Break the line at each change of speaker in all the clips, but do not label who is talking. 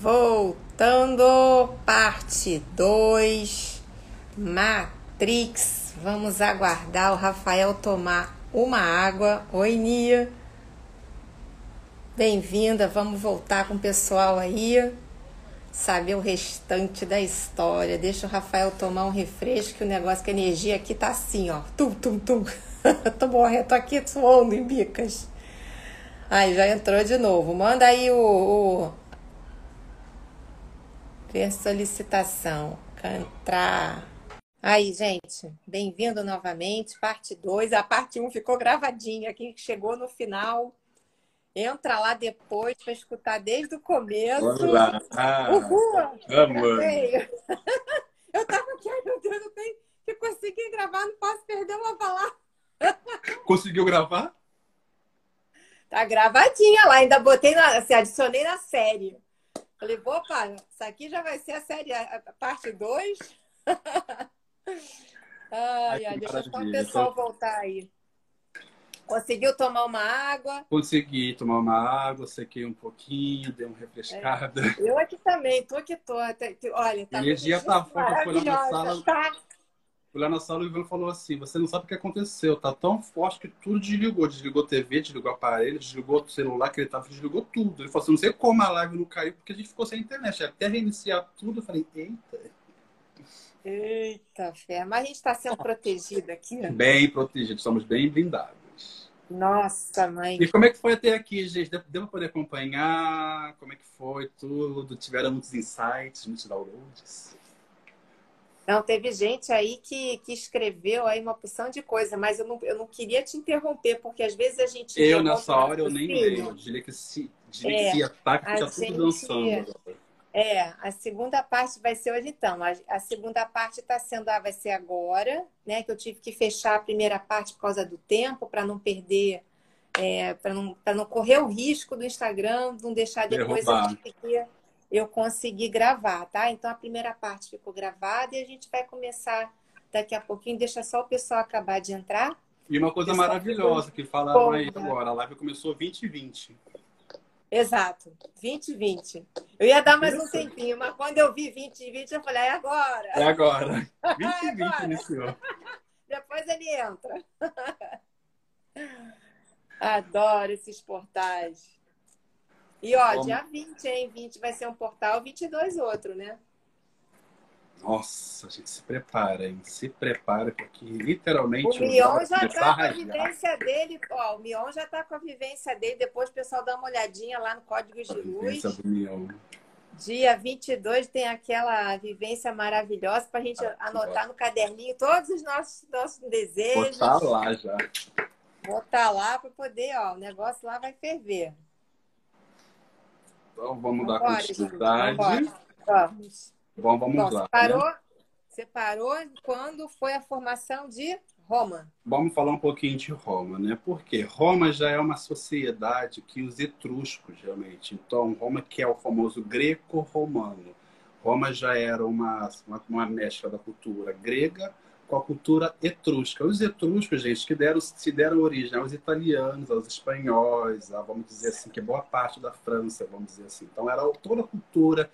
Voltando, parte 2, Matrix. Vamos aguardar o Rafael tomar uma água. Oi, Nia. Bem-vinda, vamos voltar com o pessoal aí, saber o restante da história. Deixa o Rafael tomar um refresco, que o negócio, que a energia aqui tá assim, ó. Tum, tum, tum. tô morrendo, tô aqui suando em bicas. Aí, já entrou de novo. Manda aí o, o Ver solicitação. Entrar. Aí, gente, bem-vindo novamente. Parte 2. A parte 1 um ficou gravadinha. Quem chegou no final, entra lá depois para escutar desde o começo.
Vamos lá. Ah,
Uhul!
Vamos.
Eu tava aqui, ai meu Deus, eu tenho que conseguir gravar, não posso perder uma palavra.
Conseguiu gravar?
Tá gravadinha lá, ainda botei na, assim, adicionei na série. Falei, opa, isso aqui já vai ser a série, a parte 2. ai, ai, deixa só o pessoal voltar aí. Conseguiu tomar uma água?
Consegui tomar uma água, sequei um pouquinho, dei uma refrescada.
É. Eu aqui também, tô aqui, tô. Olha, tá
a energia tá forte, foi lá na sala.
Tá?
O Ivan falou assim: você não sabe o que aconteceu, tá tão forte que tudo desligou. Desligou TV, desligou aparelho, desligou o celular que ele tava, desligou tudo. Ele falou assim: não sei como a live não caiu, porque a gente ficou sem internet. Até reiniciar tudo, eu falei, eita.
Eita, fé. Mas a gente está sendo protegido aqui, né?
Bem protegido, somos bem blindados.
Nossa, mãe.
E como é que foi até aqui, gente? Deu para poder acompanhar? Como é que foi tudo? Tiveram muitos insights, muitos downloads?
Não, teve gente aí que, que escreveu aí uma porção de coisa, mas eu não, eu não queria te interromper, porque às vezes a gente.
Eu, nessa hora, eu nem leio. Diria que se, diria é, que se ataca, fica gente, tudo dançando.
É, a segunda parte vai ser hoje então. A, a segunda parte está sendo, ah, vai ser agora, né? Que eu tive que fechar a primeira parte por causa do tempo, para não perder, é, para não, não correr o risco do Instagram, não deixar depois a gente eu consegui gravar, tá? Então a primeira parte ficou gravada e a gente vai começar daqui a pouquinho. Deixa só o pessoal acabar de entrar.
E uma coisa maravilhosa que falaram aí agora, a live começou 2020.
Exato, 2020. Eu ia dar mais Isso. um tempinho, mas quando eu vi 2020, eu falei, é agora.
É agora. 2020 é agora. iniciou.
Depois ele entra. Adoro esses portais. E ó, Como... dia 20, hein? 20 vai ser um portal, 22 outro, né?
Nossa, a gente se prepara, hein? Se prepara, porque literalmente.
O Mion já tá com a vivência dele, ó. O Mion já tá com a vivência dele. Depois o pessoal dá uma olhadinha lá no Código de Luz.
Do Mion.
Dia 22 tem aquela vivência maravilhosa para a gente ah, anotar no caderninho todos os nossos, nossos desejos.
Botar lá já.
Botar lá para poder, ó. O negócio lá vai ferver.
Então vamos dar continuidade. Vamos. Bom, vamos Bom, lá.
Você parou, né? você parou quando foi a formação de Roma.
Vamos falar um pouquinho de Roma, né? Porque Roma já é uma sociedade que os etruscos, realmente. Então, Roma que é o famoso greco-romano. Roma já era uma, uma, uma mescla da cultura grega com a cultura etrusca. Os etruscos, gente, que deram, se deram origem aos italianos, aos espanhóis, a, vamos dizer assim, que boa parte da França, vamos dizer assim. Então, era toda a cultura,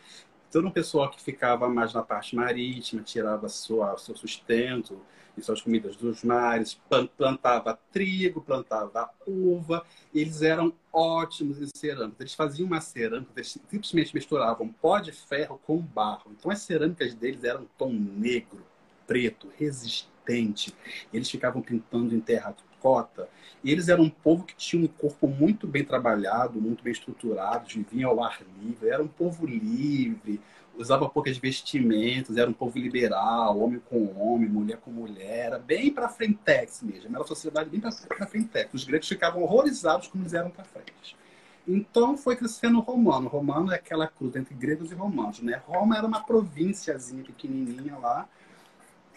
todo um pessoal que ficava mais na parte marítima, tirava sua, seu sustento e suas comidas dos mares, plantava trigo, plantava uva, eles eram ótimos em cerâmica. Eles faziam uma cerâmica, eles simplesmente misturavam pó de ferro com barro. Então, as cerâmicas deles eram tom negro preto, resistente. Eles ficavam pintando em terracota. E eles eram um povo que tinha um corpo muito bem trabalhado, muito bem estruturado, viviam ao ar livre, era um povo livre, usava poucas vestimentas, era um povo liberal, homem com homem, mulher com mulher, era bem para frentex mesmo, era uma sociedade bem para frentex. Os gregos ficavam horrorizados como eles eram para frente. Então foi crescendo o romano. Romano é aquela cruz entre gregos e romanos, né? Roma era uma provínciazinha pequenininha lá,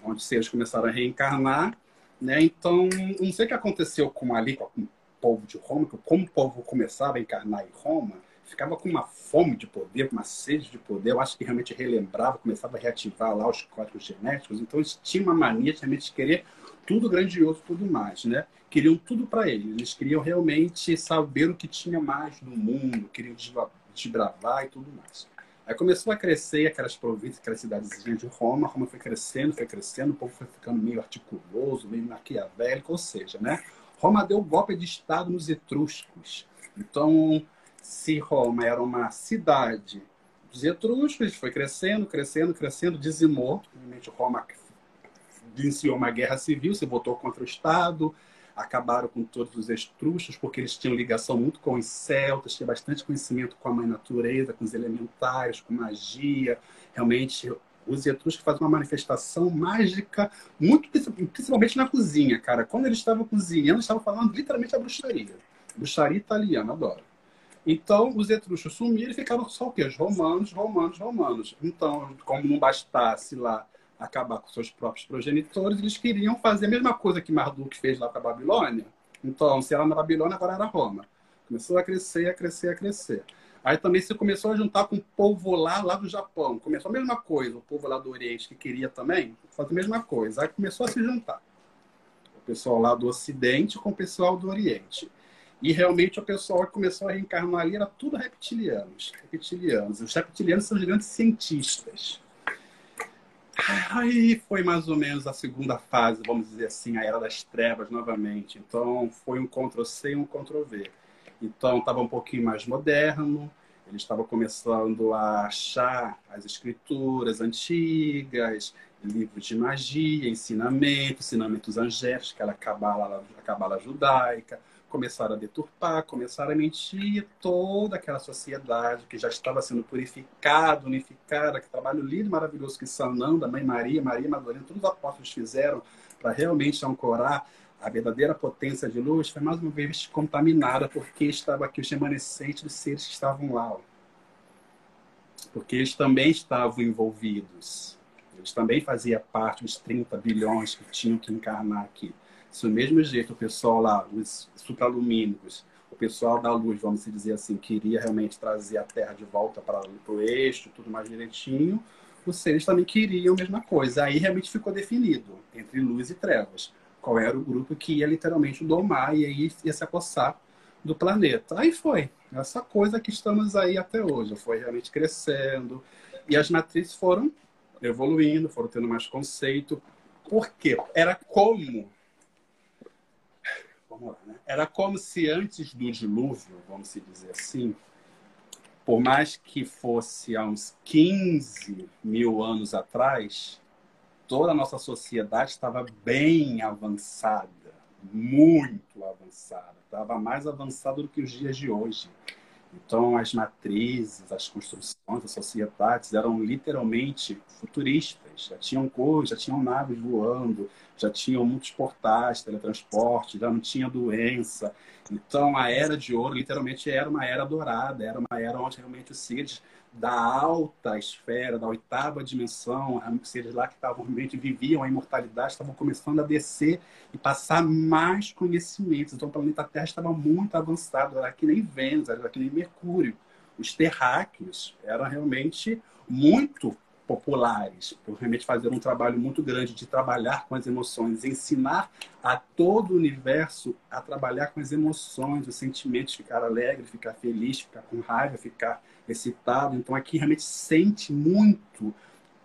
onde seres começaram a reencarnar, né? Então, não sei o que aconteceu com ali, com o povo de Roma, como o povo começava a encarnar em Roma, ficava com uma fome de poder, uma sede de poder, eu acho que realmente relembrava, começava a reativar lá os códigos genéticos, então eles tinham uma mania de realmente querer tudo grandioso, tudo mais, né? Queriam tudo para eles, eles queriam realmente saber o que tinha mais no mundo, queriam desbravar e tudo mais. Aí começou a crescer aquelas províncias, aquelas cidadezinhas de Roma. Roma foi crescendo, foi crescendo, o povo foi ficando meio articuloso, meio maquiavélico, ou seja, né? Roma deu golpe de Estado nos etruscos. Então, se Roma era uma cidade dos etruscos, foi crescendo, crescendo, crescendo, dizimou. Roma iniciou uma guerra civil, se votou contra o Estado, acabaram com todos os estruscos, porque eles tinham ligação muito com os celtas, tinham bastante conhecimento com a mãe natureza, com os elementais, com magia. Realmente, os etruscos fazem uma manifestação mágica, muito principalmente na cozinha, cara. Quando eles estavam cozinhando, eles estavam falando literalmente a bruxaria. Bruxaria italiana, adoro. Então, os etruscos sumiram e ficaram só o quê? Os romanos, romanos, romanos. Então, como não bastasse lá acabar com seus próprios progenitores, eles queriam fazer a mesma coisa que Marduk fez lá com a Babilônia. Então, se era na Babilônia, agora era Roma. Começou a crescer, a crescer, a crescer. Aí também se começou a juntar com o povo lá, lá do Japão. Começou a mesma coisa, o povo lá do Oriente que queria também fazer a mesma coisa. Aí começou a se juntar. O pessoal lá do Ocidente com o pessoal do Oriente. E realmente o pessoal que começou a reencarnar ali era tudo reptilianos. Reptilianos. Os reptilianos são os grandes cientistas. Aí foi mais ou menos a segunda fase, vamos dizer assim, a era das trevas novamente. Então foi um Ctrl-C e um Ctrl-V. Então estava um pouquinho mais moderno, eles estavam começando a achar as escrituras antigas, livros de magia, ensinamentos, ensinamentos angélicos, aquela cabala, a cabala judaica começaram a deturpar, começaram a mentir toda aquela sociedade que já estava sendo purificada, unificada, que trabalho lindo e maravilhoso que Sananda, Mãe Maria, Maria Madalena, todos os apóstolos fizeram para realmente ancorar a verdadeira potência de luz, foi mais uma vez contaminada porque estava aqui os remanescentes dos seres que estavam lá. Porque eles também estavam envolvidos. Também faziam parte dos 30 bilhões que tinham que encarnar aqui. Se do mesmo jeito o pessoal lá, os supralumínicos, o pessoal da luz, vamos dizer assim, queria realmente trazer a Terra de volta para o eixo, tudo mais direitinho, os seres também queriam a mesma coisa. Aí realmente ficou definido entre luz e trevas qual era o grupo que ia literalmente domar e aí ia se apossar do planeta. Aí foi essa coisa que estamos aí até hoje, foi realmente crescendo e as matrizes foram evoluindo, foram tendo mais conceito. Por quê? Era como vamos lá, né? Era como se antes do dilúvio, vamos dizer assim, por mais que fosse há uns 15 mil anos atrás, toda a nossa sociedade estava bem avançada, muito avançada, estava mais avançada do que os dias de hoje. Então, as matrizes, as construções, as sociedades eram literalmente futuristas. Já tinham coisas, já tinham naves voando, já tinham muitos portais, teletransporte, já não tinha doença. Então, a era de ouro literalmente era uma era dourada, era uma era onde realmente os seres da alta esfera, da oitava dimensão, seres lá que estavam realmente viviam a imortalidade, estavam começando a descer e passar mais conhecimentos. Então o planeta Terra estava muito avançado, era que nem Vênus, era que nem Mercúrio. Os terráqueos eram realmente muito populares, por realmente fazer um trabalho muito grande de trabalhar com as emoções, ensinar a todo o universo a trabalhar com as emoções, os sentimentos, ficar alegre, ficar feliz, ficar com raiva, ficar excitado. Então aqui realmente sente muito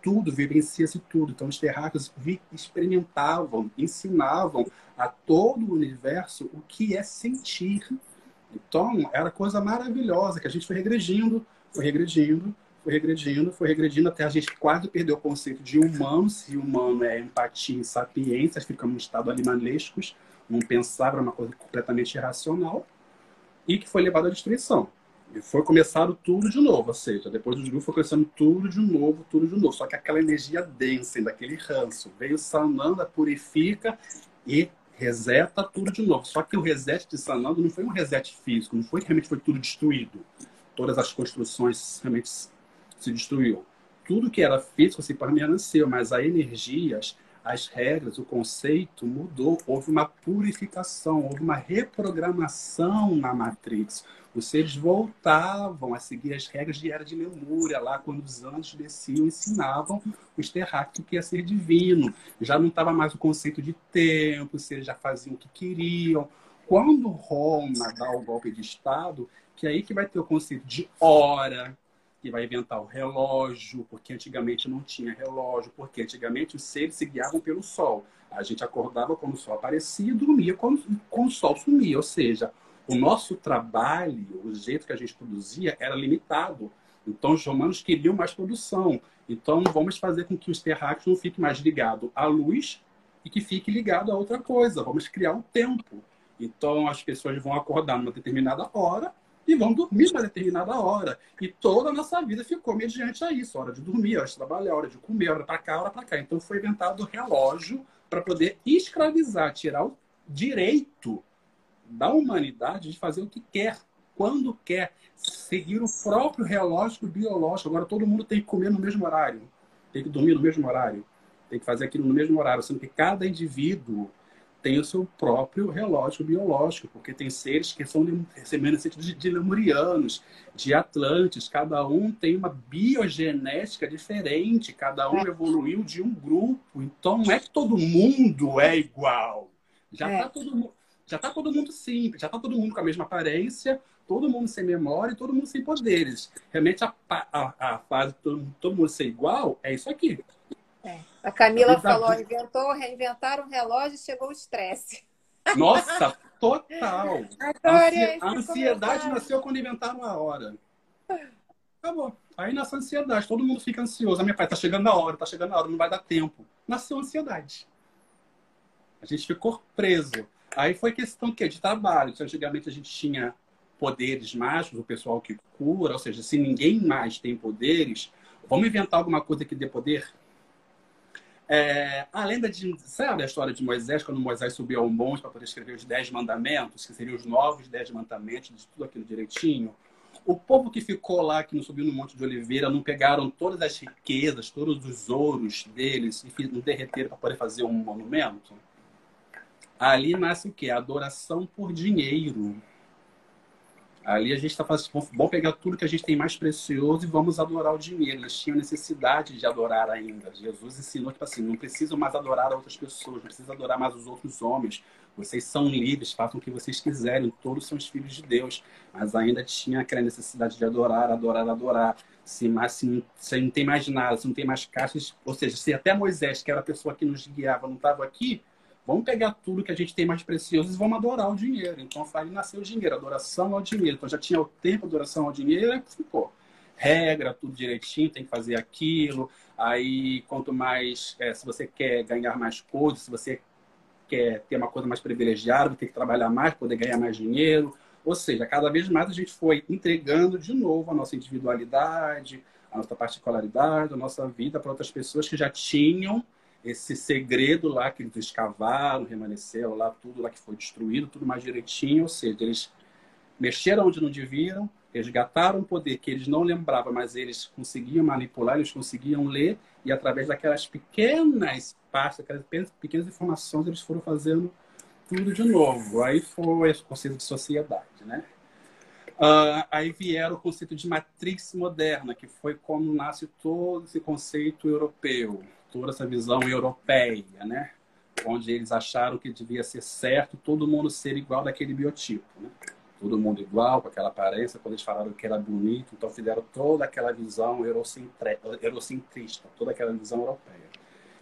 tudo, vivencia-se tudo. Então os terráqueos experimentavam, ensinavam a todo o universo o que é sentir. Então era coisa maravilhosa que a gente foi regredindo, foi regredindo, foi regredindo, foi regredindo até a gente quase perdeu o conceito de humano, se humano é empatia e sapiência, ficamos em estado animalescos, não pensava, era uma coisa completamente irracional, e que foi levado à destruição. E foi começado tudo de novo, ou seja, depois do dilúvio foi começando tudo de novo, tudo de novo. Só que aquela energia densa, daquele ranço, veio Sananda, purifica e reseta tudo de novo. Só que o reset de Sananda não foi um reset físico, não foi que realmente foi tudo destruído. Todas as construções realmente se destruiu. Tudo que era físico se permaneceu, mas a energias, as regras, o conceito mudou. Houve uma purificação, houve uma reprogramação na Matrix. Os seres voltavam a seguir as regras de Era de Lemúria, lá quando os anjos desciam e ensinavam os terráqueos que ia ser divino. Já não estava mais o conceito de tempo, os seres já faziam o que queriam. Quando Roma dá o golpe de Estado, que é aí que vai ter o conceito de hora, que vai inventar o relógio, porque antigamente não tinha relógio, porque antigamente os seres se guiavam pelo sol. A gente acordava quando o sol aparecia e dormia quando, quando o sol sumia. Ou seja, o nosso trabalho, o jeito que a gente produzia era limitado. Então, os romanos queriam mais produção. Então, vamos fazer com que os terráqueos não fiquem mais ligados à luz e que fique ligado a outra coisa. Vamos criar um tempo. Então, as pessoas vão acordar numa determinada hora e vão dormir numa determinada hora. E toda a nossa vida ficou mediante a isso. Hora de dormir, hora de trabalhar, hora de comer, hora para cá, hora para cá. Então, foi inventado o relógio para poder escravizar, tirar o direito da humanidade de fazer o que quer, quando quer, seguir o próprio relógio biológico. Agora todo mundo tem que comer no mesmo horário, tem que dormir no mesmo horário, tem que fazer aquilo no mesmo horário, sendo que cada indivíduo tem o seu próprio relógio biológico, porque tem seres que são semelhantes de, de lemurianos, de atlantes, cada um tem uma biogenética diferente, cada um é. evoluiu de um grupo, então não é que todo mundo é igual. Já está é. todo mundo já está todo mundo simples, já está todo mundo com a mesma aparência, todo mundo sem memória e todo mundo sem poderes. Realmente a, a, a fase de todo, todo, mundo ser igual é isso aqui.
É. A Camila falou, inventou, reinventaram um relógio e chegou o estresse.
Nossa, total. Adorei, a ansiedade nasceu quando inventaram a hora. Acabou. Aí nasceu a ansiedade, todo mundo fica ansioso. A minha pai, tá chegando a hora, tá chegando a hora, não vai dar tempo. Nasceu a ansiedade. A gente ficou preso. Aí foi questão que de trabalho. Então, antigamente a gente tinha poderes mágicos, o pessoal que cura, ou seja, se ninguém mais tem poderes, vamos inventar alguma coisa que dê poder? É, a lenda de. Sabe a história de Moisés, quando Moisés subiu ao monte para poder escrever os Dez Mandamentos, que seriam os novos Dez Mandamentos, de tudo aquilo direitinho? O povo que ficou lá, que não subiu no Monte de Oliveira, não pegaram todas as riquezas, todos os ouros deles e não derreteram para poder fazer um monumento? Ali nasce o quê? Adoração por dinheiro. Ali a gente está fazendo, vamos pegar tudo que a gente tem mais precioso e vamos adorar o dinheiro. Eles tinham necessidade de adorar ainda. Jesus ensinou, tipo assim, não precisam mais adorar outras pessoas, não precisam adorar mais os outros homens. Vocês são livres, façam o que vocês quiserem, todos são os filhos de Deus. Mas ainda tinha aquela necessidade de adorar, adorar, adorar. Se, mas, se, se não tem mais nada, se não tem mais caixas, ou seja, se até Moisés, que era a pessoa que nos guiava, não estava aqui, Vamos pegar tudo que a gente tem mais precioso e vamos adorar o dinheiro. Então, aí nasceu o dinheiro, adoração ao dinheiro. Então, já tinha o tempo, adoração ao dinheiro, ficou. Regra, tudo direitinho, tem que fazer aquilo. Aí, quanto mais, é, se você quer ganhar mais coisas, se você quer ter uma coisa mais privilegiada, tem que trabalhar mais, poder ganhar mais dinheiro. Ou seja, cada vez mais a gente foi entregando de novo a nossa individualidade, a nossa particularidade, a nossa vida para outras pessoas que já tinham esse segredo lá que eles escavaram, remanesceram lá, tudo lá que foi destruído, tudo mais direitinho, ou seja, eles mexeram onde não deviam, resgataram um poder que eles não lembravam, mas eles conseguiam manipular, eles conseguiam ler, e através daquelas pequenas partes, aquelas pequenas informações, eles foram fazendo tudo de novo. Aí foi o conceito de sociedade, né? Uh, aí vieram o conceito de matrix moderna, que foi como nasce todo esse conceito europeu toda essa visão europeia, né? Onde eles acharam que devia ser certo todo mundo ser igual daquele biotipo, né? Todo mundo igual, com aquela aparência, quando eles falaram que era bonito, então fizeram toda aquela visão eurocentrista, toda aquela visão europeia.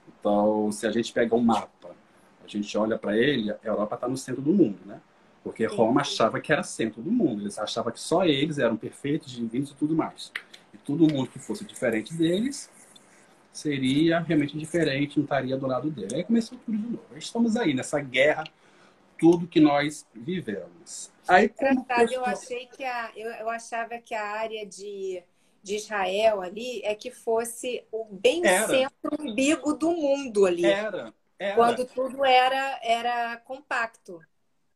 Então, se a gente pega um mapa, a gente olha para ele, a Europa está no centro do mundo, né? Porque Roma achava que era centro do mundo. Eles achavam que só eles eram perfeitos, divinos e tudo mais. E todo mundo que fosse diferente deles seria realmente diferente, não estaria do lado dele. Aí começou tudo de novo. Estamos aí nessa guerra, tudo que nós vivemos. Aí,
Engraçado, eu achei que a, eu, eu achava que a área de, de Israel ali é que fosse o bem era. centro umbigo do mundo ali.
Era, era.
Quando tudo era, era compacto.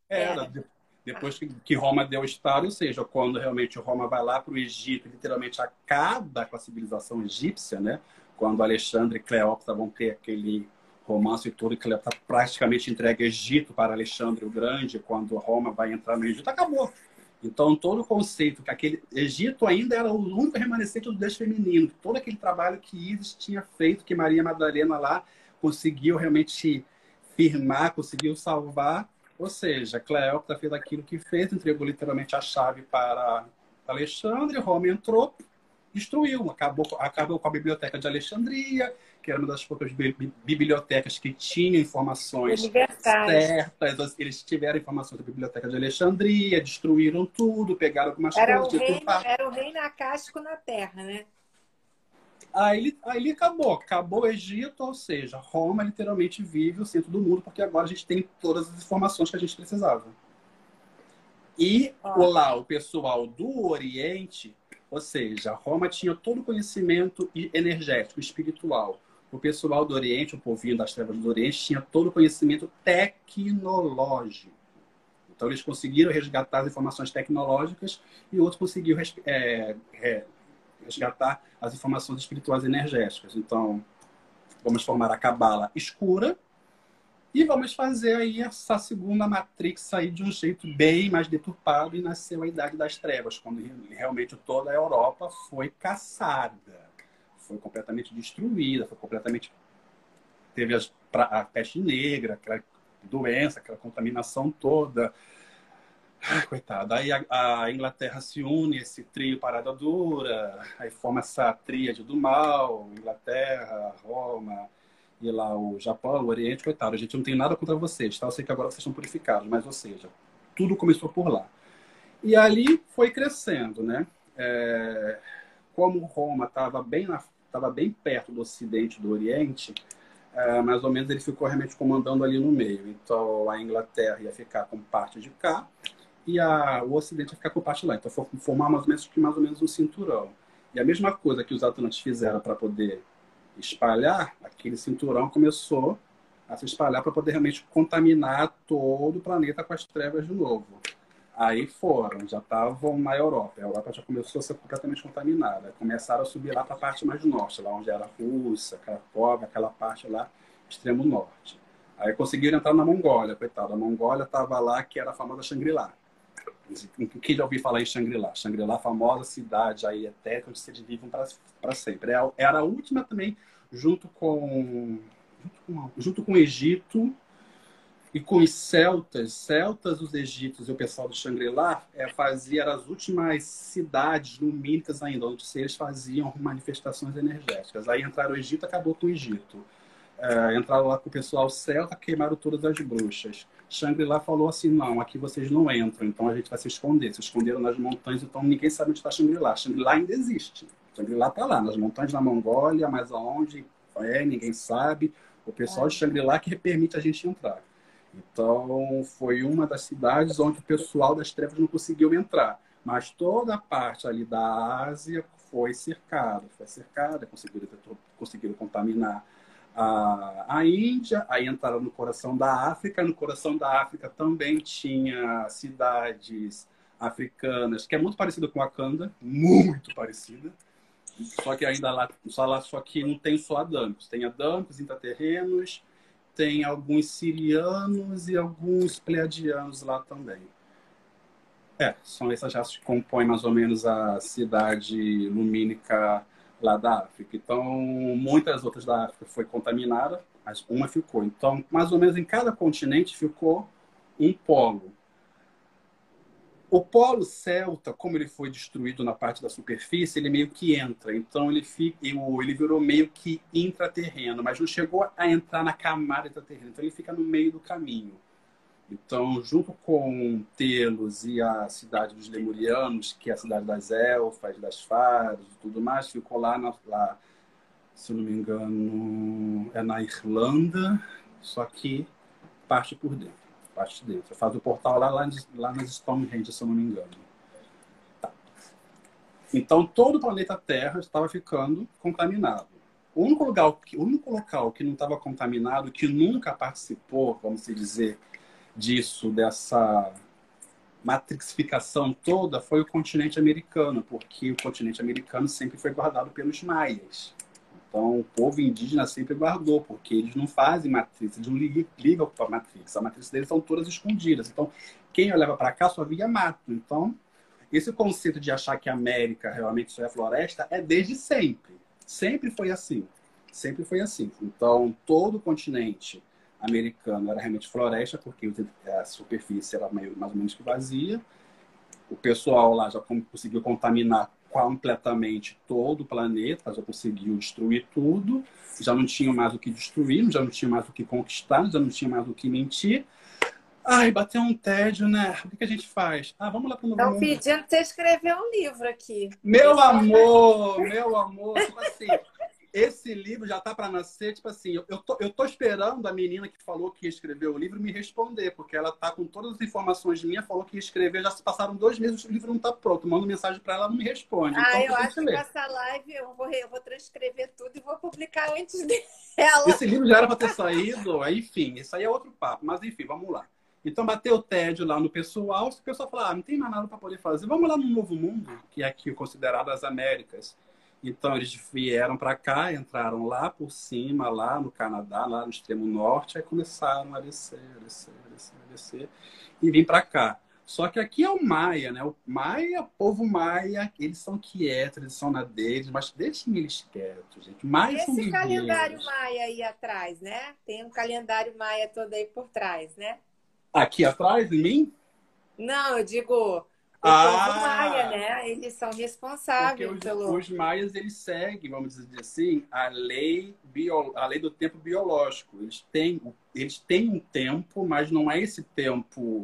Era. era. Depois que Roma deu o Estado, ou seja, quando realmente Roma vai lá para o Egito, literalmente acaba com a civilização egípcia, né? Quando Alexandre e Cleópatra vão ter aquele romance e tudo, e Cleópatra praticamente entrega Egito para Alexandre o Grande, quando Roma vai entrar no Egito, acabou. Então, todo o conceito que aquele Egito ainda era o único remanescente do Deus feminino, todo aquele trabalho que Isis tinha feito, que Maria Madalena lá conseguiu realmente firmar, conseguiu salvar. Ou seja, Cleópatra fez aquilo que fez, entregou literalmente a chave para Alexandre, Roma entrou, destruiu, acabou, acabou com a Biblioteca de Alexandria, que era uma das poucas bibliotecas que tinham informações certas. Eles tiveram informações da Biblioteca de Alexandria, destruíram tudo, pegaram algumas
era
coisas.
O reino, era o reino acástico na Terra, né?
Aí, aí acabou, acabou o Egito, ou seja, Roma literalmente vive o centro do mundo, porque agora a gente tem todas as informações que a gente precisava. E lá, o pessoal do Oriente, ou seja, Roma tinha todo o conhecimento energético, espiritual. O pessoal do Oriente, o povinho das trevas do Oriente, tinha todo o conhecimento tecnológico. Então, eles conseguiram resgatar as informações tecnológicas e outros conseguiram é, é, resgatar as informações espirituais energéticas. Então, vamos formar a cabala escura e vamos fazer aí essa segunda matrix sair de um jeito bem mais deturpado e nasceu a Idade das Trevas, quando realmente toda a Europa foi caçada, foi completamente destruída, foi completamente teve a peste negra, aquela doença, aquela contaminação toda, Ai, coitado. Aí a, a, Inglaterra se une, esse trio parada dura, aí forma essa tríade do mal, Inglaterra, Roma e lá o Japão, o Oriente, coitado. A gente não tem nada contra vocês, tá? Eu sei que agora vocês estão purificados, mas ou seja, tudo começou por lá. E ali foi crescendo, né? É, como Roma estava bem, na, bem perto do Ocidente do Oriente, é, mais ou menos ele ficou realmente comandando ali no meio. Então a Inglaterra ia ficar com parte de cá e a, o Ocidente vai ficar com parte lá. Então, formar mais ou, menos, mais ou menos um cinturão. E a mesma coisa que os Atlantes fizeram para poder espalhar, aquele cinturão começou a se espalhar para poder realmente contaminar todo o planeta com as trevas de novo. Aí foram, já estavam na Europa. A Europa já começou a ser completamente contaminada. Começaram a subir lá para a parte mais norte, lá onde era a Rússia, Cracóvia, aquela parte lá, extremo norte. Aí conseguiram entrar na Mongólia, coitado. A Mongólia estava lá, que era a famosa Shangri-La. Quem já ouviu falar em Shangri-La? Shangri-La, famosa cidade aí eterna, onde vocês vivem para sempre. É era a última também, junto com, junto com, junto com o Egito e com os celtas. Celtas, os egípcios e o pessoal do Shangri-La é, fazia as últimas cidades lumínicas ainda, onde eles faziam manifestações energéticas. Aí entraram o Egito, acabou com o Egito. É, entraram lá com o pessoal celta, queimaram todas as bruxas. Shangri-La falou assim: não, aqui vocês não entram, então a gente vai se esconder. Se esconderam nas montanhas, então ninguém sabe onde está Shangri-La. Shangri-La ainda existe. Shangri-La está lá, nas montanhas da Mongólia, mas aonde é, ninguém sabe. O pessoal de Shangri-La que permite a gente entrar. Então, foi uma das cidades onde o pessoal das trevas não conseguiu entrar. Mas toda a parte ali da Ásia foi cercada, foi cercada, conseguiram, conseguiram contaminar a, Índia, aí entraram no coração da África. No coração da África também tinha cidades africanas, que é muito parecida com a Wakanda, muito parecida. Só que ainda lá, só lá, só que não tem só adancos. Tem adancos, intraterrenos, tem alguns sirianos e alguns pleiadianos lá também. É, são essas já que compõem mais ou menos a cidade lumínica lá da África. Então, muitas outras da África foi contaminada, mas uma ficou. Então, mais ou menos em cada continente ficou um polo. O polo celta, como ele foi destruído na parte da superfície, ele meio que entra. Então ele fica, ele virou meio que intraterreno, mas não chegou a entrar na camada intraterrena. Então ele fica no meio do caminho. Então, junto com Telos e a cidade dos Lemurianos, que é a cidade das elfas, das fadas e tudo mais, ficou lá, na, lá, se não me engano, é na Irlanda, só que parte por dentro. Parte dentro. Faz o portal lá, lá, lá nas Stonehenge, se não me engano. Tá. Então, todo o planeta Terra estava ficando contaminado. O único, lugar, o único local que não estava contaminado, que nunca participou, vamos dizer, disso, dessa matrixificação toda, foi o continente americano, porque o continente americano sempre foi guardado pelos maias. Então, o povo indígena sempre guardou, porque eles não fazem matriz, eles não ligam para a matriz. A matriz deles são todas escondidas. Então, quem olhava para cá só via mato. Então, esse conceito de achar que a América realmente só é floresta é desde sempre. Sempre foi assim. Sempre foi assim. Então, todo o continente americano era realmente floresta, porque a superfície era meio, mais ou menos que vazia. O pessoal lá já conseguiu contaminar completamente todo o planeta, já conseguiu destruir tudo, já não tinha mais o que destruir, já não tinha mais o que conquistar, já não tinha mais o que mentir. Ai, bateu um tédio, né? O que a gente faz? Ah, vamos lá para o novo
Estão pedindo para você escrever um livro aqui.
Meu amor, meu amor, tipo assim, esse livro já tá para nascer, tipo assim, eu tô, eu tô esperando a menina que falou que ia escrever o livro me responder, porque ela tá com todas as informações minhas, falou que ia escrever, já se passaram dois meses, o livro não tá pronto. Mando mensagem para ela, ela não me responde.
Ah, então, eu acho que essa live eu vou, eu vou transcrever tudo e vou publicar antes dela.
Esse livro já era para ter saído, enfim, isso aí é outro papo, mas enfim, vamos lá. Então, bateu o tédio lá no pessoal, o pessoal falou, ah, não tem mais nada para poder fazer, vamos lá no Novo Mundo, que é aqui considerado as Américas. Então, eles vieram para cá, entraram lá por cima, lá no Canadá, lá no extremo norte, aí começaram a descer, a descer, a descer, a descer, e vim para cá. Só que aqui é o Maia, né? O Maia, povo Maia, eles são quietos, eles são na deles, mas deixem eles quietos, gente. Maia
Esse calendário Maia aí atrás, né? Tem um calendário Maia todo aí por trás, né?
Aqui atrás, em mim?
Não, eu digo o ah, povo maia, né? Eles são responsáveis
os,
pelo...
Os maias, eles seguem, vamos dizer assim, a lei, bio... a lei do tempo biológico. Eles têm, eles têm um tempo, mas não é esse tempo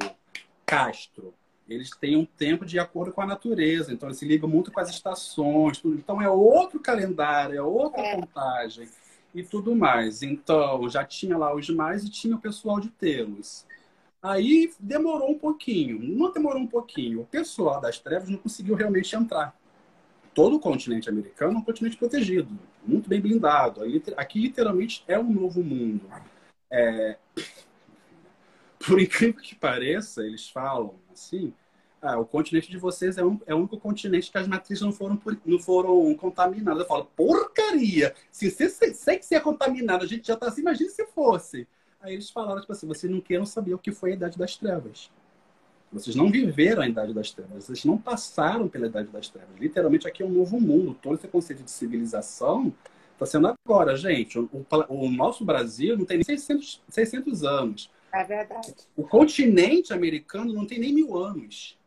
castro. Eles têm um tempo de acordo com a natureza. Então, eles se ligam muito com as estações. Tudo. Então, é outro calendário, é outra é. contagem e tudo mais. Então, já tinha lá os mais e tinha o pessoal de termos. Aí demorou um pouquinho, não demorou um pouquinho. O pessoal das trevas não conseguiu realmente entrar. Todo o continente americano é um continente protegido, muito bem blindado. Aqui literalmente é um novo mundo. É... Por incrível que pareça, eles falam assim: ah, o continente de vocês é, um, é o único continente que as matrizes não foram, não foram contaminadas. Eu falo, porcaria! Se você sei que você é contaminado, a gente já está assim, imagina se fosse. Aí eles falaram, tipo assim, vocês não queiram saber o que foi a Idade das Trevas. Vocês não viveram a Idade das Trevas, vocês não passaram pela Idade das Trevas. Literalmente aqui é um novo mundo. Todo esse conceito de civilização está sendo agora, gente. O, o, nosso Brasil não tem nem 600, 600 anos.
É verdade.
O continente americano não tem nem mil anos.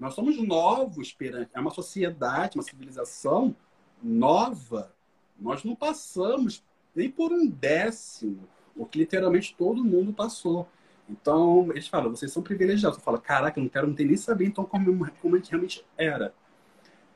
Nós somos novos perante. É uma sociedade, uma civilização nova. Nós não passamos nem por um décimo o que literalmente todo mundo passou. Então, eles falam, vocês são privilegiados. Eu falo, caraca, eu não quero não nem saber então como, como realmente era.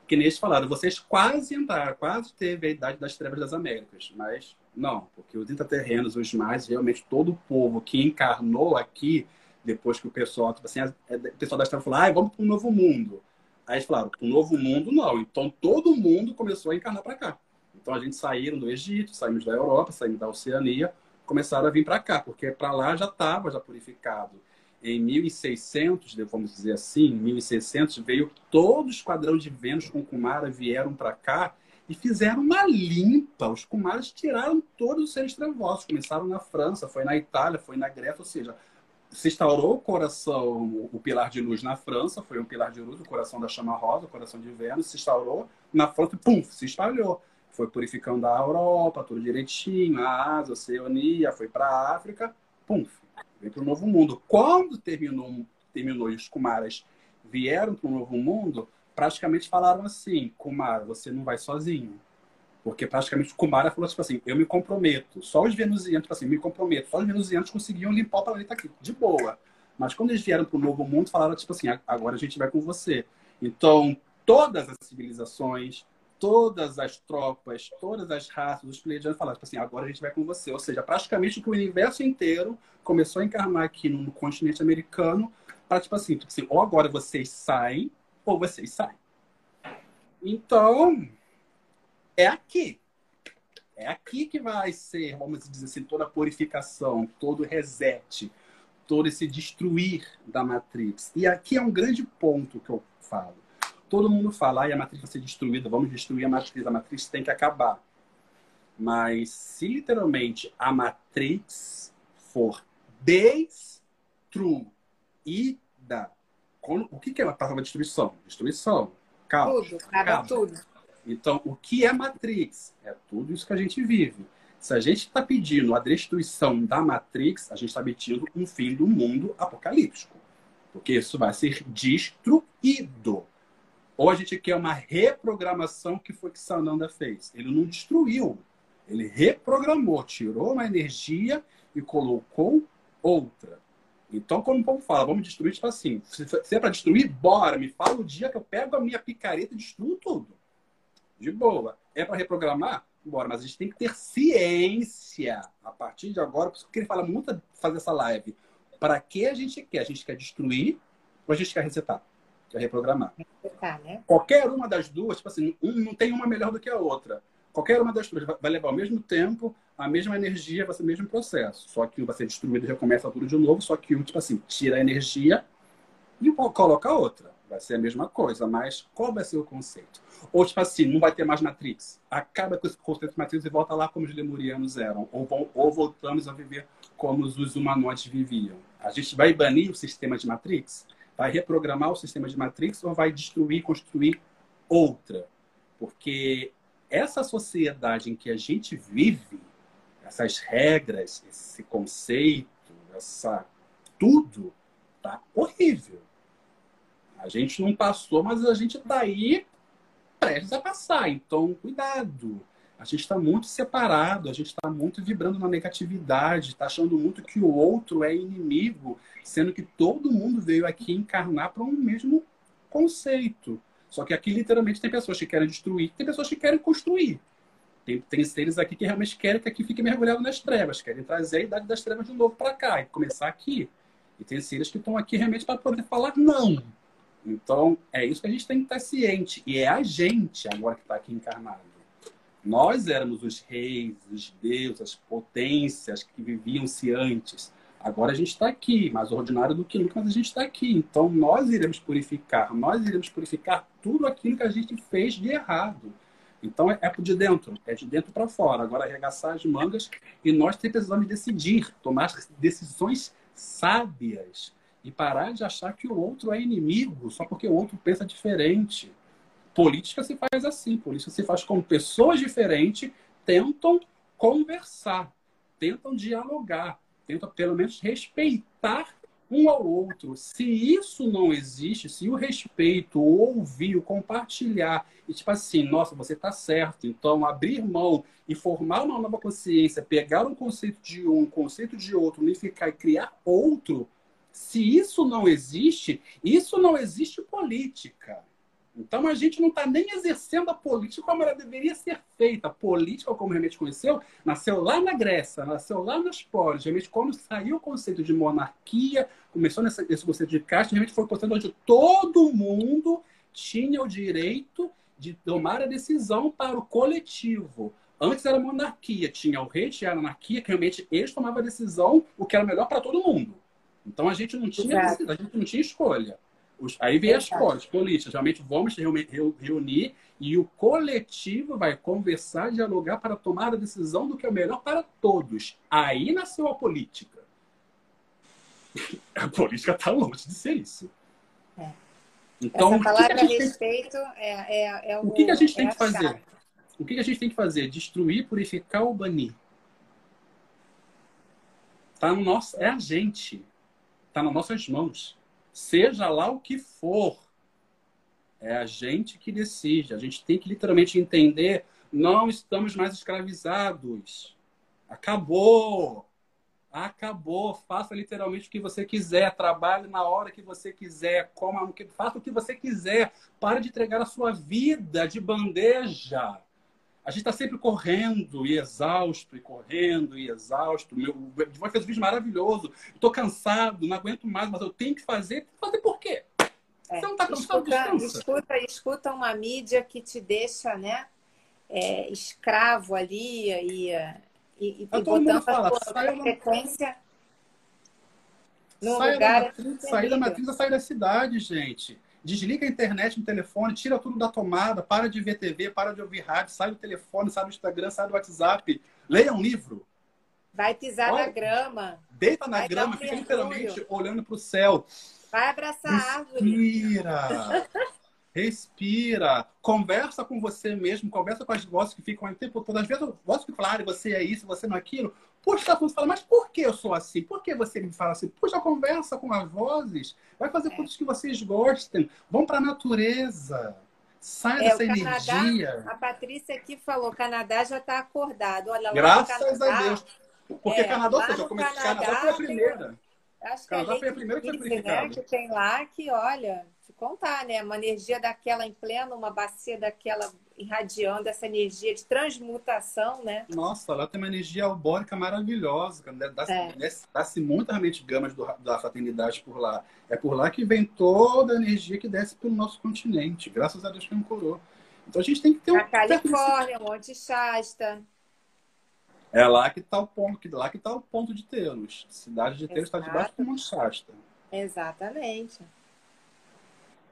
Que nem eles falaram, vocês quase entraram, quase teve a idade das trevas das Américas, mas não, porque os intraterrenos, os mais, realmente todo o povo que encarnou aqui, depois que o pessoal, tipo assim, o pessoal das trevas falou, ah, vamos para um novo mundo. Aí eles falaram, para um novo mundo não. Então todo mundo começou a encarnar para cá. Então a gente saíram do Egito, saímos da Europa, saímos da Oceania, começaram a vir para cá, porque para lá já estava já purificado. Em 1600, vamos dizer assim, 1600 veio todo o esquadrão de Vênus com Kumara vieram para cá e fizeram uma limpa. Os Kumaras tiraram todos os seres trevosos. Começaram na França, foi na Itália, foi na Grécia, ou seja, se instaurou o coração, o pilar de luz na França, foi um pilar de luz, o coração da chama rosa, o coração de Vênus, se instaurou na França, pum, se espalhou foi purificando a Europa, tudo direitinho, a Ásia, a Oceania, foi para a África, pum, veio para o Novo Mundo. Quando terminou, terminou e os Kumaras vieram para o Novo Mundo, praticamente falaram assim, Kumara, você não vai sozinho. Porque praticamente o Kumara falou tipo assim, eu me comprometo. Só os venusianos, tipo assim, me comprometo. Só os venusianos conseguiam limpar o planeta aqui, de boa. Mas quando eles vieram para o Novo Mundo, falaram tipo assim, agora a gente vai com você. Então, todas as civilizações, todas as tropas, todas as raças, os pleiadianos falaram tipo assim, agora a gente vai com você. Ou seja, praticamente o universo inteiro começou a encarnar aqui no, no continente americano para, tipo assim, tipo assim, ou agora vocês saem, ou vocês saem. Então, é aqui. É aqui que vai ser, vamos dizer assim, toda a purificação, todo o reset, todo esse destruir da Matrix. E aqui é um grande ponto que eu falo todo mundo fala, ah, a matriz vai ser destruída, vamos destruir a matriz, a matriz tem que acabar. Mas se literalmente a matrix for destruída, o que é a palavra destruição? Destruição. Caos.
Tudo, acaba tudo.
Então, o que é matrix? É tudo isso que a gente vive. Se a gente está pedindo a destruição da Matrix, a gente está pedindo um fim do mundo apocalíptico. Porque isso vai ser destruído Ou a gente quer uma reprogramação que foi que Sananda fez. Ele não destruiu, ele reprogramou, tirou uma energia e colocou outra. Então, como o povo fala, vamos destruir, tipo assim, se é para destruir, bora, me fala o dia que eu pego a minha picareta e destruo tudo. De boa. É para reprogramar? Bora, mas a gente tem que ter ciência a partir de agora, por isso que ele fala muito fazer essa live. Para que a gente quer? A gente quer destruir ou a gente quer resetar? Quer reprogramar? Resetar, né? Qualquer uma das duas, tipo assim, um, não tem uma melhor do que a outra. Qualquer uma das duas vai levar o mesmo tempo, a mesma energia, vai ser o mesmo processo. Só que um vai ser destruído e recomeça tudo de novo, só que um, tipo assim, tira a energia e coloca outra. Vai ser a mesma coisa, mas qual vai ser o conceito? Ou, tipo assim, não vai ter mais Matrix. Acaba com esse conceito de Matrix e volta lá como os lemurianos eram. Ou, ou voltamos a viver como os humanoides viviam. A gente vai banir o sistema de Matrix? Vai reprogramar o sistema de Matrix ou vai destruir, construir outra? Porque essa sociedade em que a gente vive, essas regras, esse conceito, essa tudo, tá horrível. A gente não passou, mas a gente está aí prestes a passar. Então, cuidado. A gente está muito separado, a gente está muito vibrando na negatividade, está achando muito que o outro é inimigo, sendo que todo mundo veio aqui encarnar para um mesmo conceito. Só que aqui, literalmente, tem pessoas que querem destruir, tem pessoas que querem construir. Tem, tem seres aqui que realmente querem que aqui fique mergulhado nas trevas, querem trazer a idade das trevas de novo para cá e começar aqui. E tem seres que estão aqui realmente para poder falar não. Então, é isso que a gente tem que estar ciente. E é a gente agora que está aqui encarnado. Nós éramos os reis, os deuses, as potências que viviam-se antes. Agora a gente está aqui, mais ordinário do que nunca, mas a gente está aqui. Então, nós iremos purificar, nós iremos purificar tudo aquilo que a gente fez de errado. Então, é, é de dentro, é de dentro para fora. Agora, arregaçar as mangas e nós precisamos decidir, tomar decisões sábias e parar de achar que o outro é inimigo só porque o outro pensa diferente. Política se faz assim, política se faz com pessoas diferentes tentam conversar, tentam dialogar, tentam pelo menos respeitar um ao outro. Se isso não existe, se o respeito, o ouvir, o compartilhar, e tipo assim, nossa, você está certo, então abrir mão e formar uma nova consciência, pegar um conceito de um, um conceito de outro, unificar e criar outro, se isso não existe, isso não existe política. Então a gente não está nem exercendo a política como ela deveria ser feita. A política, como realmente conheceu, nasceu lá na Grécia, nasceu lá nas polis. Realmente, quando saiu o conceito de monarquia, começou nesse, esse conceito de casta, realmente foi o conceito onde todo mundo tinha o direito de tomar a decisão para o coletivo. Antes era monarquia, tinha o rei, tinha a anarquia, que realmente eles tomavam a decisão, o que era melhor para todo mundo. Então a gente não tinha, a gente não tinha escolha. Os, aí vem as escolas políticas. Realmente vamos reunir e o coletivo vai conversar, dialogar para tomar a decisão do que é melhor para todos. Aí nasceu a política. A política está longe de ser isso.
É. Então, Essa palavra que respeito tem... é, é, é o,
o que, que a gente tem é que fazer? Chave. O que, que a gente tem que fazer? Destruir, purificar ou banir? Tá no nosso, é a gente. Está nas nossas mãos. Seja lá o que for. É a gente que decide. A gente tem que literalmente entender: não estamos mais escravizados. Acabou. Acabou. Faça literalmente o que você quiser. Trabalhe na hora que você quiser. Coma, faça o que você quiser. Pare de entregar a sua vida de bandeja a gente está sempre correndo e exausto, e correndo e exausto. Meu, o Edvan fez um vídeo maravilhoso. Estou cansado, não aguento mais, mas eu tenho que fazer. Fazer por quê?
É, Você não está cansado, escuta, escuta, escuta uma mídia que te deixa, né? É, escravo ali e, e, e botando fala, a sua frequência
no lugar... Da matriz, sair da matriz é sair da cidade, gente. Desliga a internet no telefone, tira tudo da tomada, para de ver TV, para de ouvir rádio, sai do telefone, sai do Instagram, sai do WhatsApp. Leia um livro.
Vai pisar Olha, na grama.
Deita na Vai grama, fica literalmente olhando para o céu.
Vai abraçar
Respira. a árvore. Respira. Respira. Conversa com você mesmo, conversa com as vozes que ficam o tempo todo. Às vezes eu gosto de falar, você é isso, você não é aquilo. Puxa, você fala, mas por que eu sou assim? Por que você me fala assim? Puxa, conversa com as vozes. Vai fazer é. coisas que vocês gostem. Vão para a natureza. Sai é, dessa energia.
a Patrícia aqui falou, Canadá já está acordado. Olha lá
Graças Canadá, a Deus. Porque é, Canadá, ou seja, como Canadá, Canadá foi a primeira.
Acho que Canadá foi a primeira que foi né, que tem lá que, olha, te contar, né? Uma energia daquela em pleno, uma bacia daquela irradiando essa energia de transmutação, né?
Nossa, lá tem uma energia albórica maravilhosa. Né? Dá-se é. dá muita realmente gamas do, da fraternidade por lá. É por lá que vem toda a energia que desce pelo nosso continente. Graças a Deus que ancorou. Então a gente tem que ter um.
A Califórnia, Monte Shasta.
É lá que está o ponto, lá que está o ponto de Telos. Cidade de Telos está debaixo do Monte Shasta.
Exatamente.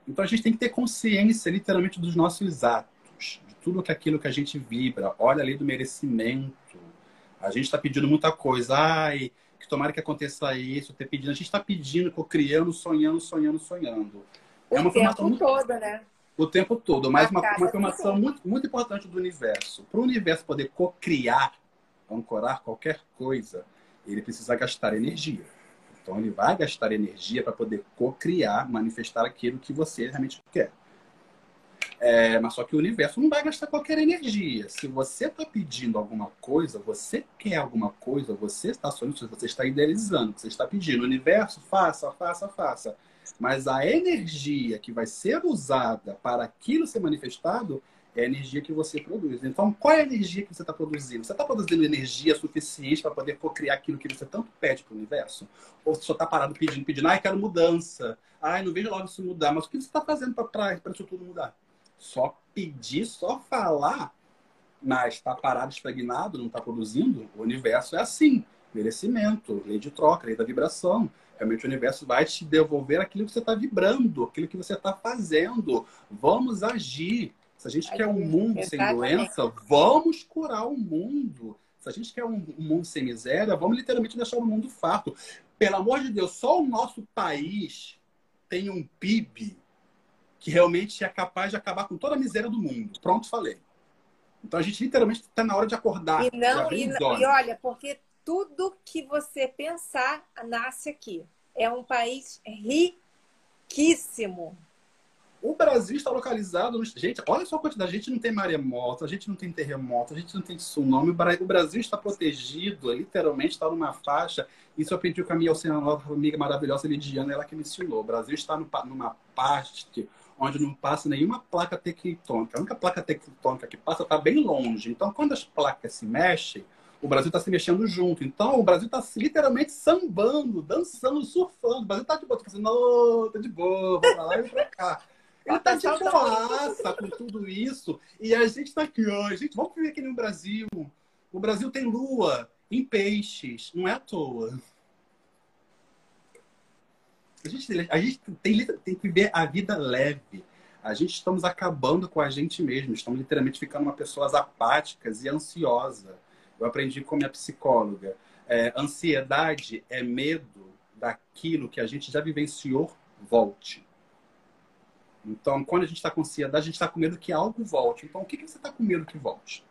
Então a gente tem que ter consciência, literalmente, dos nossos atos, de tudo que aquilo que a gente vibra. Olha ali do merecimento. A gente está pedindo muita coisa. Ai, que tomara que aconteça isso, ter pedido. A gente está pedindo, criando, sonhando, sonhando, sonhando.
É o tempo muito... todo, né?
O tempo todo. Mas uma, uma informação muito, muito importante do universo. Para o universo poder co-criar ancorar qualquer coisa, ele precisa gastar energia. Então, ele vai gastar energia para poder co-criar, manifestar aquilo que você realmente quer. É, mas só que o universo não vai gastar qualquer energia. Se você está pedindo alguma coisa, você quer alguma coisa, você está sonhando, você está idealizando, você está pedindo. O universo, faça, faça, faça. Mas a energia que vai ser usada para aquilo ser manifestado é a energia que você produz. Então, qual é a energia que você está produzindo? Você está produzindo energia suficiente para poder criar aquilo que você tanto pede para o universo? Ou você só está parado pedindo, pedindo, ai, quero mudança, ai, não vejo logo isso mudar. Mas o que você está fazendo para isso tudo mudar? Só pedir, só falar, mas está parado, estagnado, não está produzindo? O universo é assim. Merecimento, lei de troca, lei da vibração. Realmente o universo vai te devolver aquilo que você está vibrando, aquilo que você está fazendo. Vamos agir. Se a gente quer um mundo sem doença, vamos curar o mundo. Se a gente quer um, mundo sem miséria, vamos literalmente deixar o mundo farto. Pelo amor de Deus, só o nosso país tem um PIB que realmente é capaz de acabar com toda a miséria do mundo. Pronto, falei. Então a gente literalmente está na hora de acordar.
E não, e, e olha, porque tudo que você pensar nasce aqui. É um país riquíssimo.
O Brasil está localizado. Gente, olha só a quantidade. A gente não tem maremoto, a gente não tem terremoto, a gente não tem tsunami. O Brasil está protegido, literalmente está numa faixa. Isso eu aprendi com a minha oceanógrafa, amiga maravilhosa Lidiana, ela que me ensinou. O Brasil está numa parte onde não passa nenhuma placa tectônica. A única placa tectônica que passa está bem longe. Então, quando as placas se mexem, o Brasil está se mexendo junto. Então, o Brasil está literalmente sambando, dançando, surfando. O Brasil está de boa, assim, não, tá de boa, pra lá e pra cá. Ele tá de boaça com tudo isso. E a gente tá aqui, ó. Gente, vamos viver aqui no Brasil. O Brasil tem lua em peixes. Não é à toa. A gente, a gente tem, tem que viver a vida leve. A gente estamos acabando com a gente mesmo. Estamos literalmente ficando uma pessoas apáticas e ansiosa. Eu aprendi com minha psicóloga. É, ansiedade é medo daquilo que a gente já vivenciou volte. Então, quando a gente está com ansiedade, a gente está com medo que algo volte. Então, o que, que você está com medo que volte?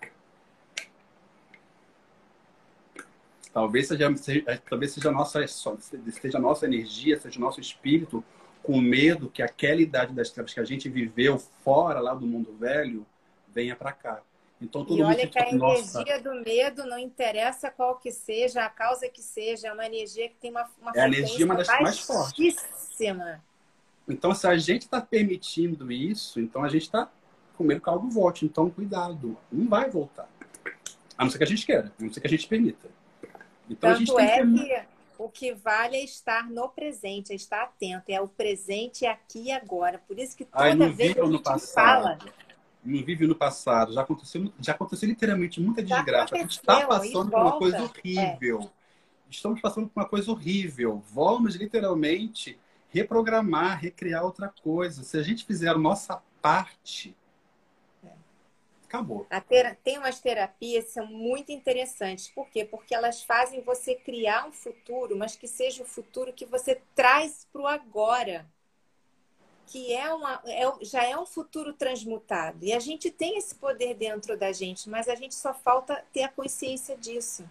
Talvez seja, seja, talvez seja a nossa, seja a nossa energia, seja o nosso espírito com medo que aquela idade das trevas que a gente viveu fora lá do mundo velho venha para cá.
Então, todo e olha que a energia nossa... do medo não interessa qual que seja, a causa que seja, é uma energia que tem uma, uma
é a energia uma das mais fortes. Então, se a gente está permitindo isso, então a gente está com medo que algo volte. Então, cuidado. Não vai voltar. A não ser que a gente queira, a não ser que a gente permita.
Então, Tanto a gente tem é que... que o que vale é estar no presente, é estar atento. É o presente aqui e agora. Por isso que toda Ai, vez que a gente passado. fala...
Não vive no passado. Já aconteceu, já aconteceu literalmente muita desgraça. A gente está passando por uma coisa horrível. É. Estamos passando por uma coisa horrível. Vamos literalmente reprogramar, recriar outra coisa. Se a gente fizer a nossa parte, é. Acabou.
Tem umas terapias que são muito interessantes. Por quê? Porque elas fazem você criar um futuro, mas que seja o futuro que você traz para o agora. Que é uma, é, já é um futuro transmutado. E a gente tem esse poder dentro da gente, mas a gente só falta ter a consciência disso.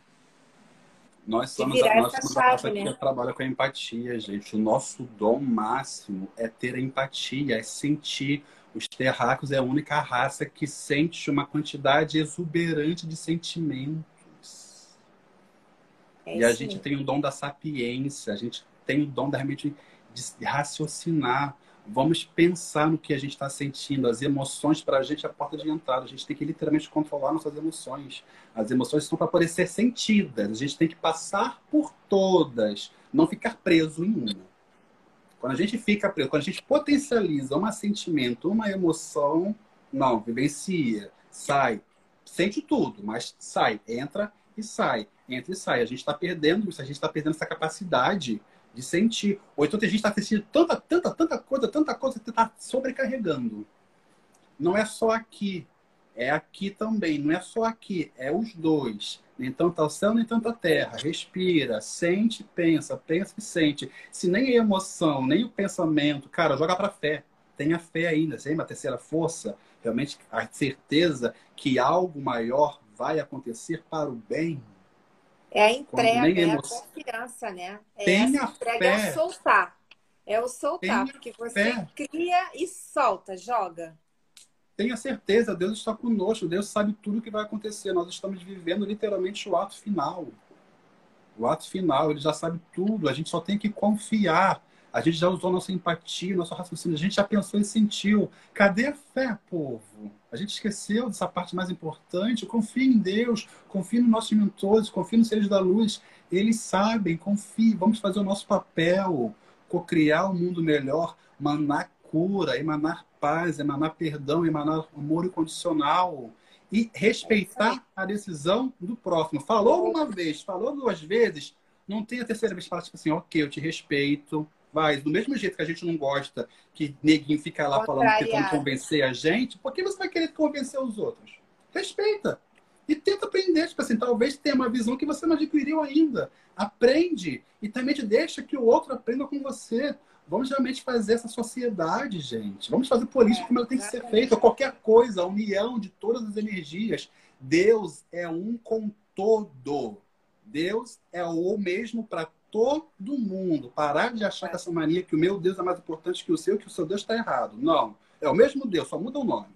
Nós somos, a, nós somos chave, a né? que trabalha com a empatia, gente. O nosso dom máximo é ter a empatia, é sentir Os terráqueos é a única raça que sente uma quantidade exuberante de sentimentos. É e a gente tem o dom da sapiência, a gente tem o dom da realmente de raciocinar. Vamos pensar no que a gente está sentindo. As emoções, para a gente, é a porta de entrada. A gente tem que literalmente controlar nossas emoções. As emoções são para poder ser sentidas. A gente tem que passar por todas, não ficar preso em uma. Quando a gente fica preso, quando a gente potencializa um sentimento, uma emoção, não, vivencia, sai, sente tudo, mas sai, entra e sai, entra e sai. A gente está perdendo isso, a gente está perdendo essa capacidade de sentir. Ou então a gente está sentindo tanta, tanta, tanta coisa, tanta coisa que está sobrecarregando. Não é só aqui, é aqui também, não é só aqui, é os dois. Nem tanto ao céu, nem tanto à terra. Respira, sente, pensa, pensa e sente. Se nem a emoção, nem o pensamento, cara, joga para fé. Tenha fé ainda, sem uma terceira força, realmente a certeza que algo maior vai acontecer para o bem.
É a entrega, é a confiança, né? É
Tenha essa entrega, fé.
é o soltar. É o soltar, Tenha porque você fé. cria e solta, joga.
Tenha certeza, Deus está conosco, Deus sabe tudo o que vai acontecer. Nós estamos vivendo literalmente o ato final. O ato final, ele já sabe tudo, a gente só tem que confiar. A gente já usou nossa empatia, nosso raciocínio, a gente já pensou e sentiu. Cadê a fé, povo? A gente esqueceu dessa parte mais importante. Confie em Deus, confie nos nossos mentores, confie nos seres da luz. Eles sabem, confie, vamos fazer o nosso papel, co-criar um mundo melhor, manar cura, emanar paz, emanar perdão, emanar amor incondicional e respeitar a decisão do próximo. Falou uma vez, falou duas vezes, não tem a terceira vez falar tipo assim, ok, eu te respeito, vai, do mesmo jeito que a gente não gosta que neguinho fica lá falando tentando convencer a gente, por que você vai querer convencer os outros? Respeita. E tenta aprender, tipo assim, talvez tenha uma visão que você não adquiriu ainda. Aprende e também te deixa que o outro aprenda com você. Vamos realmente fazer essa sociedade, gente. Vamos fazer política é, como ela tem que ser feita. Qualquer coisa, a união de todas as energias. Deus é um com todo. Deus é o mesmo para todo mundo. Parar de achar que essa mania que o meu Deus é mais importante que o seu, que o seu Deus está errado. Não. É o mesmo Deus, só muda o nome.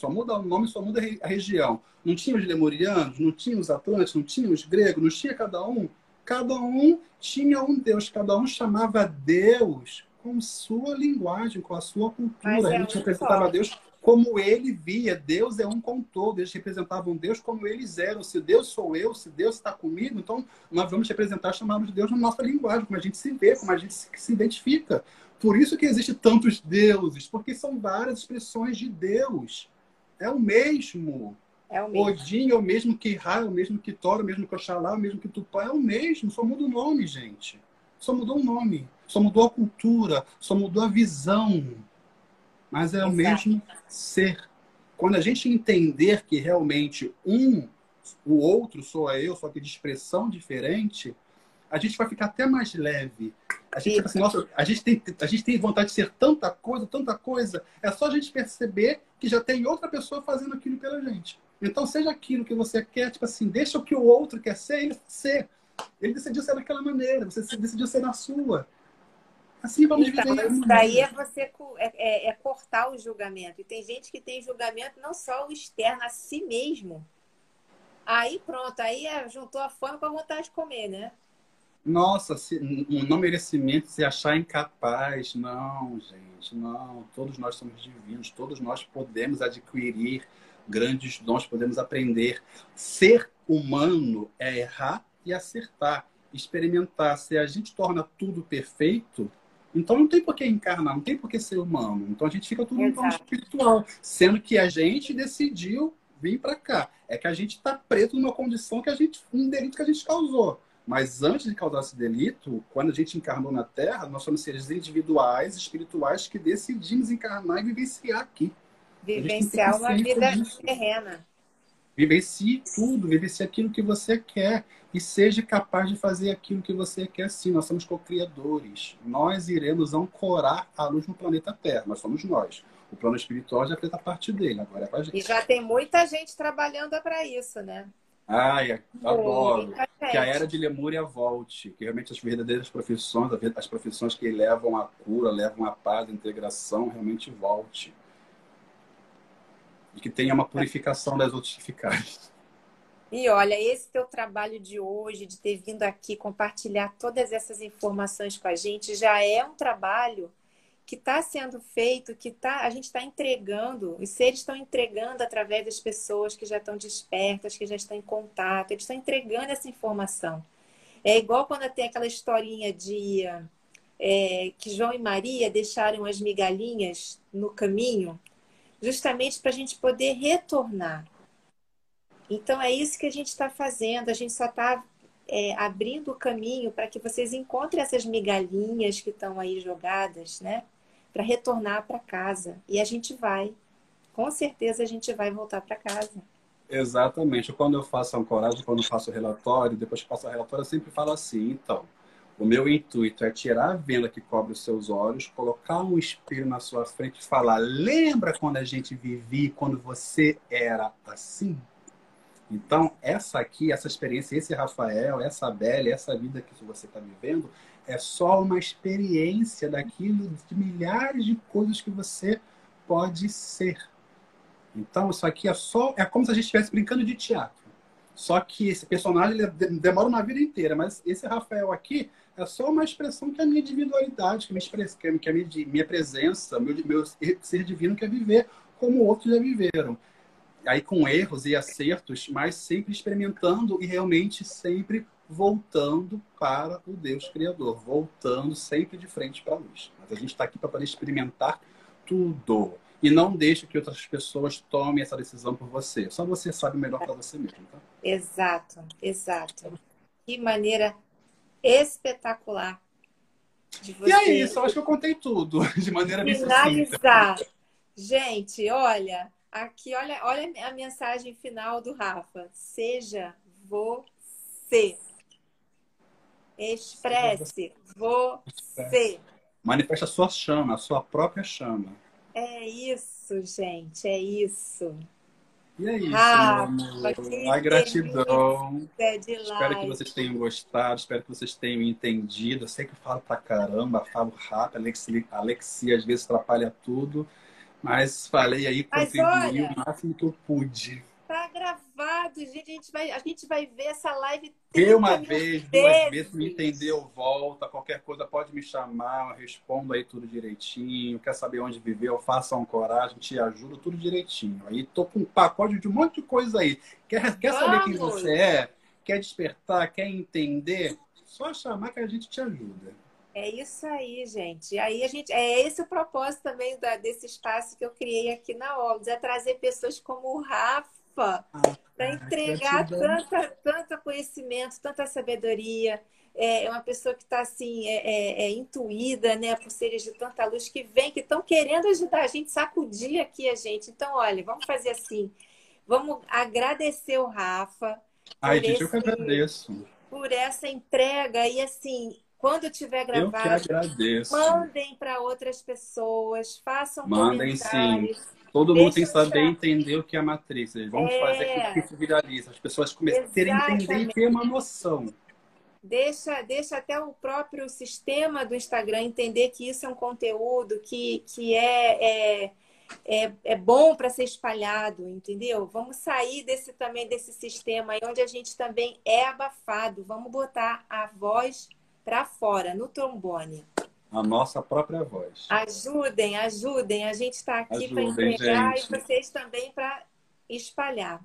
Só muda o nome, só muda a região. Não tinha os lemurianos, não tinha os atlantes, não tinha os gregos, não tinha cada um cada um tinha um Deus, cada um chamava Deus com sua linguagem, com a sua cultura. É a gente representava Deus como ele via. Deus é um com todo. Eles representavam Deus como eles eram. Se Deus sou eu, se Deus está comigo, então nós vamos representar, chamarmos Deus na nossa linguagem, como a gente se vê, como a gente se identifica. Por isso que existe tantos deuses, porque são várias expressões de Deus. É o mesmo. É o mesmo. Odin é o mesmo que Ra, é o mesmo que Thor, é o mesmo que Oxalá, é o mesmo que Tupã, é o mesmo, só muda o nome, gente. Só mudou o nome, só mudou a cultura, só mudou a visão. Mas é Exato. o mesmo ser. Quando a gente entender que realmente um, o outro sou eu, só que de expressão diferente, a gente vai ficar até mais leve. A gente, assim, nossa, a gente, tem, a gente tem vontade de ser tanta coisa, tanta coisa. É só a gente perceber que já tem outra pessoa fazendo aquilo pela gente. Então, seja aquilo que você quer, tipo assim, deixa o que o outro quer ser, ele ser. Ele decidiu ser daquela maneira, você decidiu ser na sua. Assim vamos então, viver.
Isso daí é você é, é, é, cortar o julgamento. E tem gente que tem julgamento não só o externo, a si mesmo. Aí pronto, aí é, juntou a fome com a vontade de comer, né?
Nossa, se, um não merecimento, se achar incapaz. Não, gente, não. Todos nós somos divinos, todos nós podemos adquirir grandes dons, podemos aprender. Ser humano é errar e acertar, experimentar. Se a gente torna tudo perfeito, então não tem por que encarnar, não tem por que ser humano. Então a gente fica tudo no plano espiritual, sendo que a gente decidiu vir para cá. É que a gente está preso numa condição que a gente, um delito que a gente causou. Mas antes de causar esse delito, quando a gente encarnou na Terra, nós somos seres individuais, espirituais, que decidimos encarnar e vivenciar aqui.
Vivenciar uma vida disso. terrena.
Vivencie tudo, vivencie aquilo que você quer e seja capaz de fazer aquilo que você quer sim. Nós somos co-criadores. Nós iremos ancorar a luz no planeta Terra, nós somos nós. O plano espiritual já fez a parte dele, agora é com a gente.
E já tem muita gente trabalhando para isso, né?
Ai, adoro. Que a era de Lemúria volte, que realmente as verdadeiras profissões, as profissões que levam à cura, levam à paz, à integração, realmente volte e que tenha uma purificação das outras eficazes.
E olha, esse teu trabalho de hoje, de ter vindo aqui compartilhar todas essas informações com a gente, já é um trabalho que está sendo feito, que tá, a gente está entregando, os seres estão entregando através das pessoas que já estão despertas, que já estão em contato, eles estão entregando essa informação. É igual quando tem aquela historinha de é, que João e Maria deixaram as migalhinhas no caminho, justamente para a gente poder retornar. Então é isso que a gente está fazendo, a gente só está é, abrindo o caminho para que vocês encontrem essas migalhinhas que estão aí jogadas, né? Para retornar para casa. E a gente vai, com certeza a gente vai voltar para casa.
Exatamente. Quando eu faço ancoragem, quando faço relatório, depois que faço relatório, eu sempre falo assim, então, o meu intuito é tirar a venda que cobre os seus olhos, colocar um espelho na sua frente e falar: lembra quando a gente vivia, quando você era assim? Então, essa aqui, essa experiência, esse Rafael, essa Bela, essa vida que você está vivendo, é só uma experiência daquilo de milhares de coisas que você pode ser. Então, isso aqui é só. É como se a gente estivesse brincando de teatro. Só que esse personagem demora uma vida inteira, mas esse Rafael aqui é só uma expressão que a minha individualidade, que, minha, que a minha, minha presença, meu, meu ser divino quer viver como outros já viveram. Aí com erros e acertos, mas sempre experimentando e realmente sempre voltando para o Deus Criador, voltando sempre de frente para a luz. Mas a gente está aqui para poder experimentar tudo. E não deixe que outras pessoas tomem essa decisão por você. Só você sabe melhor para você mesmo. Tá?
Exato, exato. Que maneira espetacular
de você. E é isso, acho que eu contei tudo de maneira
finalizar. Gente, olha, aqui, olha, olha a mensagem final do Rafa. Seja você. Expresse você.
Manifesta a sua chama, a sua própria chama.
É isso, gente, é isso.
E é isso, Rafa, A gratidão. Espero que vocês tenham gostado, espero que vocês tenham entendido. Eu sei que eu falo pra caramba, falo rápido, Alexia, Alexia às vezes atrapalha tudo, mas falei aí, contribuí o máximo que eu pude.
Tá gravado, gente. A gente vai, a gente vai ver essa live.
Vê uma vez, duas vezes, me entendeu, volta. Qualquer coisa pode me chamar, eu respondo aí tudo direitinho. Quer saber onde viveu? Faça um coragem, te ajudo, tudo direitinho. Aí tô com um pacote de um monte de coisa aí. Quer, quer saber quem você é? Quer despertar? Quer entender? Só chamar que a gente te ajuda.
É isso aí, gente. Aí a gente é esse o propósito também da, desse espaço que eu criei aqui na Obras, é trazer pessoas como o Rafa para ah, entregar tanta, tanta conhecimento, tanta sabedoria. É, é uma pessoa que está assim, é, é, é, intuída, né, por seres de tanta luz que vem, que estão querendo ajudar a gente, sacudir aqui a gente. Então, olha, vamos fazer assim. Vamos agradecer o Rafa.
Ai, gente, esse, eu que agradeço.
Por essa entrega e assim, quando tiver gravado, mandem para outras pessoas, façam
mandem comentários. Sim Todo mundo tem que saber entender o que é a matriz. Vamos é... fazer que isso viralize. As pessoas começarem a entender e ter uma noção.
Deixa, deixa até o próprio sistema do Instagram entender que isso é um conteúdo que, que é, é, é, é bom para ser espalhado, entendeu? Vamos sair desse também desse sistema aí onde a gente também é abafado. Vamos botar a voz para fora, no trombone
a nossa própria voz.
Ajudem, ajudem. A gente está aqui para entregar gente. e vocês também para espalhar.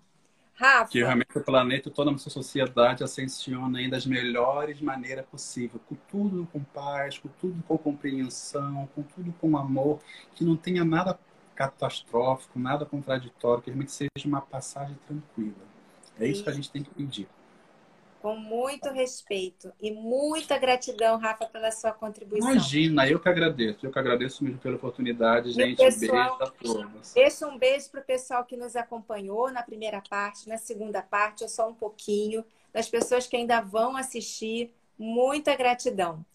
Rafa.
Que realmente o planeta e toda a nossa sociedade ascensiona das melhores maneiras possíveis, com tudo com paz, com tudo com compreensão, com tudo com amor, que não tenha nada catastrófico, nada contraditório, que realmente seja uma passagem tranquila. É isso que a gente tem que pedir
com muito respeito e muita gratidão, Rafa, pela sua contribuição.
Imagina, eu que agradeço, eu que agradeço mesmo pela oportunidade, gente. Pessoal, beijo a todos.
Deixa um beijo para o pessoal que nos acompanhou na primeira parte, na segunda parte, ou só um pouquinho, das pessoas que ainda vão assistir. Muita gratidão.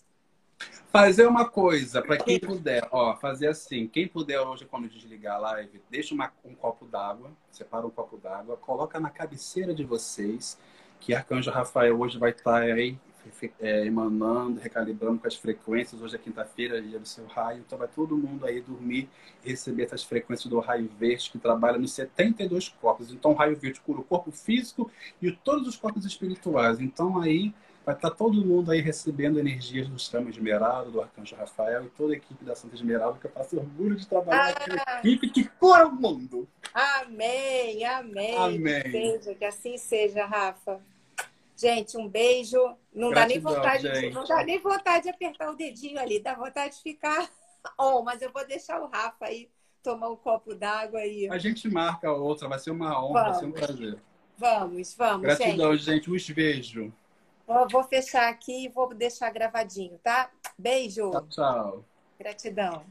Fazer uma coisa, para quem puder, ó, fazer assim, quem puder hoje, quando desligar a live, deixa uma, um copo d'água, separa um copo d'água, coloca na cabeceira de vocês que Arcanjo Rafael hoje vai estar aí é, emanando, recalibrando com as frequências. Hoje é quinta-feira, dia do seu raio, então vai todo mundo aí dormir e receber essas frequências do raio verde que trabalha nos 72 corpos. Então, o raio verde cura o corpo físico e todos os corpos espirituais. Então, aí vai estar todo mundo aí recebendo energias do Chama Esmeralda, do Arcanjo Rafael e toda a equipe da Santa Esmeralda, que eu faço orgulho de trabalhar ah, com a equipe que cura o mundo.
Amém, amém.
Amém.
Que, seja, que assim seja, Rafa. Gente, um beijo. Não dá nem vontade, de, não dá nem vontade de apertar o dedinho ali, dá vontade de ficar on, mas eu vou deixar o Rafa aí tomar um copo d'água aí.
A gente marca outra, vai ser uma honra, vamos. vai ser um prazer.
Vamos, vamos.
Gratidão, gente. gente. Os beijo.
Vou fechar aqui e vou deixar gravadinho, tá? Beijo.
Tchau, tchau.
Gratidão.